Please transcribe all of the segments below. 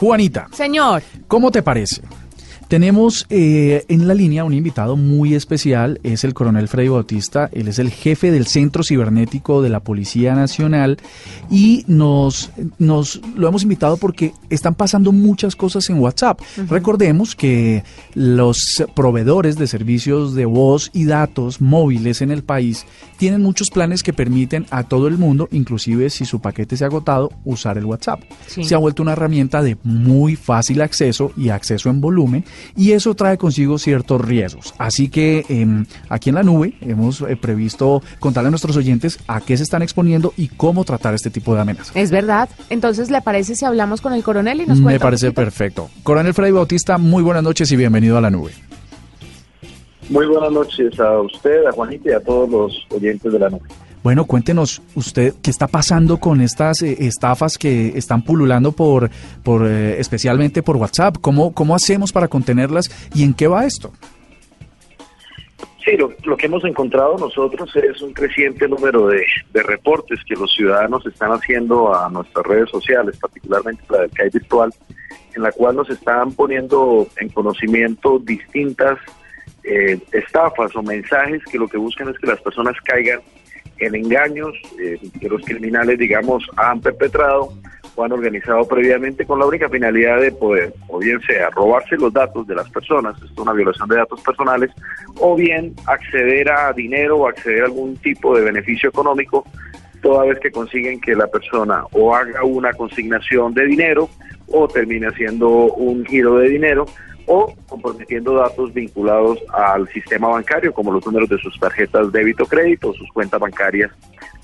Juanita. Señor. ¿Cómo te parece? Tenemos eh, en la línea un invitado muy especial, es el coronel Freddy Bautista, él es el jefe del Centro Cibernético de la Policía Nacional y nos, nos lo hemos invitado porque están pasando muchas cosas en WhatsApp. Recordemos que los proveedores de servicios de voz y datos móviles en el país tienen muchos planes que permiten a todo el mundo, inclusive si su paquete se ha agotado, usar el WhatsApp. Se ha vuelto una herramienta de muy fácil acceso y acceso en volumen y eso trae consigo ciertos riesgos. Así que em, aquí en la nube hemos eh, previsto contarle a nuestros oyentes a qué se están exponiendo y cómo tratar este tipo de amenazas. Es verdad. Entonces, ¿le parece si hablamos con el coronel y nos cuenta? Me parece perfecto. Coronel Freddy Bautista, muy buenas noches y bienvenido a la nube. Muy buenas noches a usted, a Juanita y a todos los oyentes de la nube. Bueno, cuéntenos usted qué está pasando con estas eh, estafas que están pululando por, por eh, especialmente por WhatsApp. ¿Cómo, ¿Cómo hacemos para contenerlas y en qué va esto? Sí, lo, que hemos encontrado nosotros es un creciente número de, reportes que los ciudadanos están haciendo a nuestras redes sociales, particularmente la del CAI virtual, en la cual nos están poniendo en conocimiento distintas eh, estafas o mensajes que lo que buscan es que las personas caigan en engaños eh, que los criminales, digamos, han perpetrado o han organizado previamente con la única finalidad de poder, o bien sea, robarse los datos de las personas, esto es una violación de datos personales, o bien acceder a dinero o acceder a algún tipo de beneficio económico toda vez que consiguen que la persona o haga una consignación de dinero o termine haciendo un giro de dinero o comprometiendo datos vinculados al sistema bancario, como los números de sus tarjetas débito crédito o sus cuentas bancarias,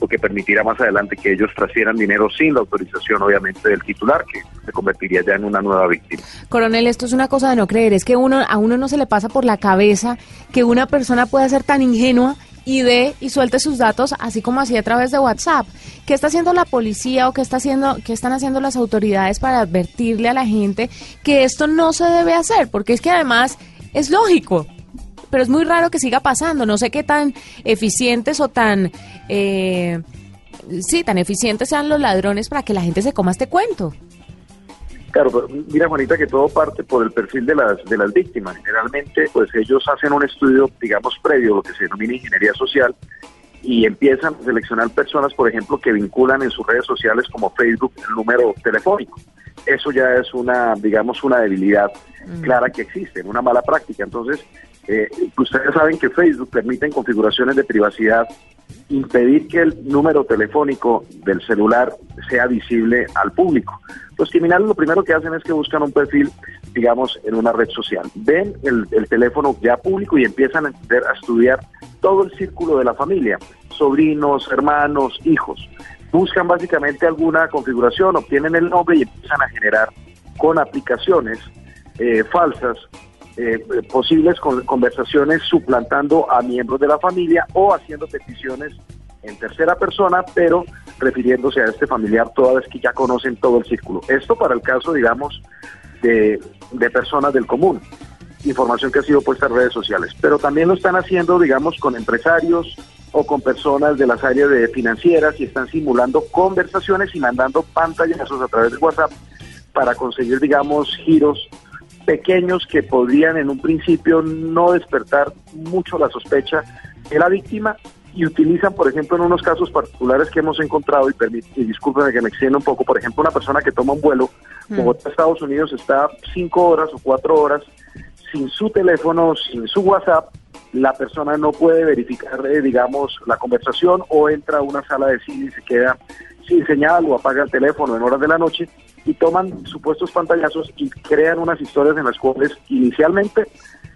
lo que permitirá más adelante que ellos transfieran dinero sin la autorización, obviamente, del titular, que se convertiría ya en una nueva víctima. Coronel, esto es una cosa de no creer, es que uno, a uno no se le pasa por la cabeza que una persona pueda ser tan ingenua y dé y suelte sus datos, así como así a través de WhatsApp. ¿Qué está haciendo la policía o qué, está haciendo, qué están haciendo las autoridades para advertirle a la gente que esto no se debe hacer? Porque es que además es lógico, pero es muy raro que siga pasando. No sé qué tan eficientes o tan... Eh, sí, tan eficientes sean los ladrones para que la gente se coma este cuento. Claro, mira Juanita que todo parte por el perfil de las de las víctimas. Generalmente, pues ellos hacen un estudio, digamos, previo, lo que se denomina ingeniería social, y empiezan a seleccionar personas, por ejemplo, que vinculan en sus redes sociales como Facebook el número telefónico. Eso ya es una, digamos, una debilidad mm. clara que existe, una mala práctica. Entonces, eh, ustedes saben que Facebook permite configuraciones de privacidad impedir que el número telefónico del celular sea visible al público. Los criminales lo primero que hacen es que buscan un perfil, digamos, en una red social. Ven el, teléfono ya público y empiezan a, a estudiar todo el círculo de la familia, sobrinos, hermanos, hijos. Buscan básicamente alguna configuración, obtienen el nombre y empiezan a generar con aplicaciones eh, falsas eh, posibles conversaciones suplantando a miembros de la familia o haciendo peticiones en tercera persona, pero refiriéndose a este familiar toda vez que ya conocen todo el círculo. Esto para el caso, digamos, de, de personas del común, información que ha sido puesta en redes sociales, pero también lo están haciendo, digamos, con empresarios o con personas de las áreas de financieras y están simulando conversaciones y mandando pantallazos a través de WhatsApp para conseguir, digamos, giros pequeños que podrían en un principio no despertar mucho la sospecha de la víctima y utilizan, por ejemplo, en unos casos particulares que hemos encontrado, y, y discúlpenme que me extienda un poco, por ejemplo, una persona que toma un vuelo, como mm. Estados Unidos, está cinco horas o cuatro horas sin su teléfono, sin su WhatsApp, la persona no puede verificar, eh, digamos, la conversación o entra a una sala de cine y se queda sin señal o apaga el teléfono en horas de la noche y toman supuestos pantallazos y crean unas historias en las cuales inicialmente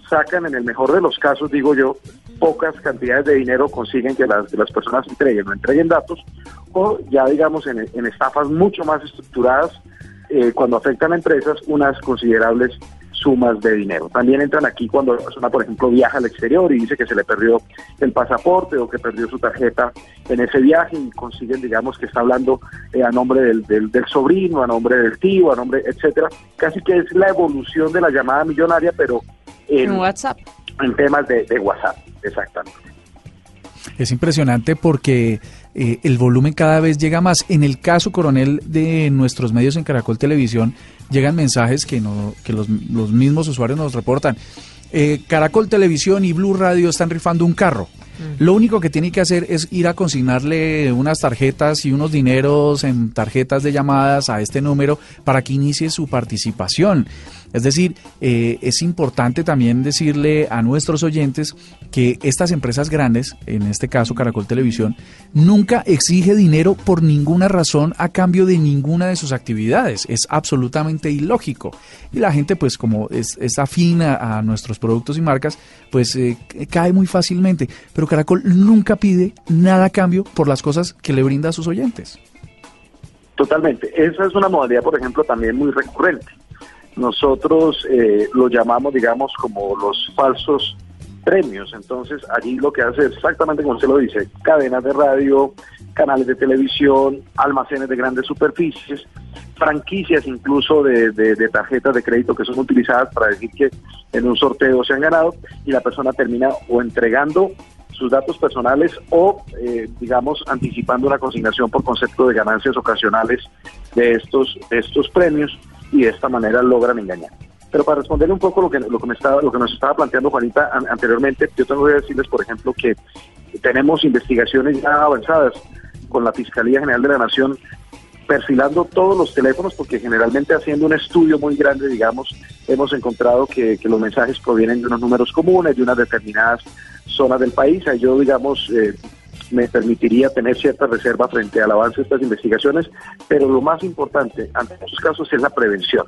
sacan, en el mejor de los casos, digo yo, pocas cantidades de dinero consiguen que las, las personas entreguen o entreguen datos, o ya digamos en, estafas mucho más estructuradas, eh, cuando afectan a empresas, unas considerables sumas de dinero. También entran aquí cuando la persona, por ejemplo, viaja al exterior y dice que se le perdió el pasaporte o que perdió su tarjeta en ese viaje y consiguen, digamos, que está hablando eh, a nombre del, del, sobrino, a nombre del tío, a nombre, etcétera. Casi que es la evolución de la llamada millonaria, pero en, WhatsApp. En temas de, de WhatsApp, exactamente. Es impresionante porque eh, el volumen cada vez llega más. En el caso, coronel, de nuestros medios en Caracol Televisión, llegan mensajes que, no, que los, los mismos usuarios nos reportan. Eh, Caracol Televisión y Blue Radio están rifando un carro. Mm. Lo único que tiene que hacer es ir a consignarle unas tarjetas y unos dineros en tarjetas de llamadas a este número para que inicie su participación. Es decir, eh, es importante también decirle a nuestros oyentes que estas empresas grandes, en este caso Caracol Televisión, nunca exige dinero por ninguna razón a cambio de ninguna de sus actividades. Es absolutamente ilógico. Y la gente, pues como es, afina a nuestros productos y marcas, pues eh, cae muy fácilmente. Pero Caracol nunca pide nada a cambio por las cosas que le brinda a sus oyentes. Totalmente. Esa es una modalidad, por ejemplo, también muy recurrente. Nosotros eh, lo llamamos, digamos, como los falsos premios. Entonces, allí lo que hace es exactamente como usted lo dice, cadenas de radio, canales de televisión, almacenes de grandes superficies, franquicias incluso de, tarjetas de crédito que son utilizadas para decir que en un sorteo se han ganado y la persona termina o entregando sus datos personales o, eh, digamos, anticipando una consignación por concepto de ganancias ocasionales de estos, de estos premios y de esta manera logran engañar. Pero para responderle un poco lo que, lo que, me estaba, lo que nos estaba planteando Juanita anteriormente, yo tengo que decirles, por ejemplo, que tenemos investigaciones ya avanzadas con la Fiscalía General de la Nación perfilando todos los teléfonos, porque generalmente haciendo un estudio muy grande, digamos, hemos encontrado que, los mensajes provienen de unos números comunes, de unas determinadas zonas del país. Yo, digamos, eh, me permitiría tener cierta reserva frente al avance de estas investigaciones, pero lo más importante ante estos casos es la prevención.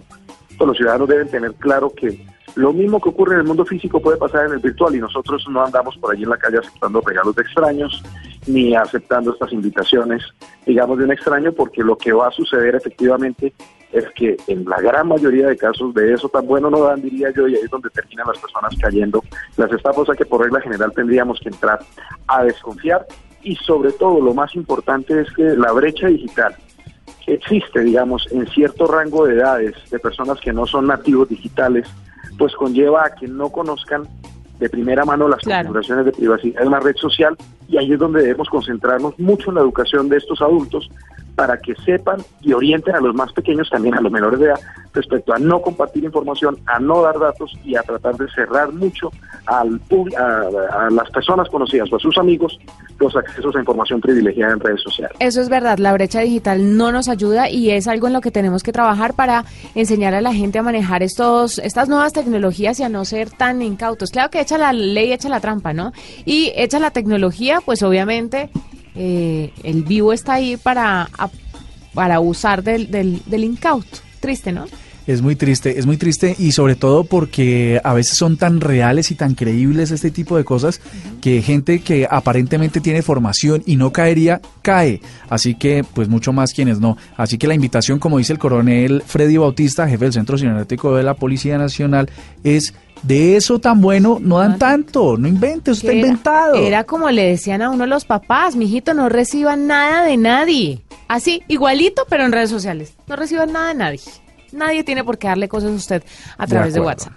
los ciudadanos deben tener claro que lo mismo que ocurre en el mundo físico puede pasar en el virtual y nosotros no andamos por allí en la calle aceptando regalos de extraños ni aceptando estas invitaciones, digamos, de un extraño, porque lo que va a suceder efectivamente es que en la gran mayoría de casos de eso tan bueno no dan, diría yo, y ahí es donde terminan las personas cayendo. Las estafas a que por regla general tendríamos que entrar a desconfiar y sobre todo lo más importante es que la brecha digital que existe, digamos, en cierto rango de edades de personas que no son nativos digitales, pues conlleva a que no conozcan de primera mano las configuraciones de privacidad de una red social y ahí es donde debemos concentrarnos mucho en la educación de estos adultos para que sepan y orienten a los más pequeños, también a los menores de edad, respecto a no compartir información, a no dar datos y a tratar de cerrar mucho al, a, a las personas conocidas o a sus amigos los accesos a información privilegiada en redes sociales. Eso es verdad, la brecha digital no nos ayuda y es algo en lo que tenemos que trabajar para enseñar a la gente a manejar estos estas nuevas tecnologías y a no ser tan incautos. Claro que echa la ley, echa la trampa, ¿no? Y echa la tecnología, pues obviamente eh, el vivo está ahí para, para usar del, del, del incauto. Triste, ¿no? Es muy triste, es muy triste y sobre todo porque a veces son tan reales y tan creíbles este tipo de cosas que gente que aparentemente tiene formación y no caería, cae. Así que, pues mucho más quienes no. Así que la invitación, como dice el coronel Freddy Bautista, jefe del Centro Cibernético de la Policía Nacional, es de eso tan bueno no dan tanto, no inventes, está inventado. Era como le decían a uno los papás, mijito, no reciban nada de nadie. Así, igualito, pero en redes sociales. No reciban nada de nadie. Nadie tiene por qué darle cosas a usted a través de WhatsApp.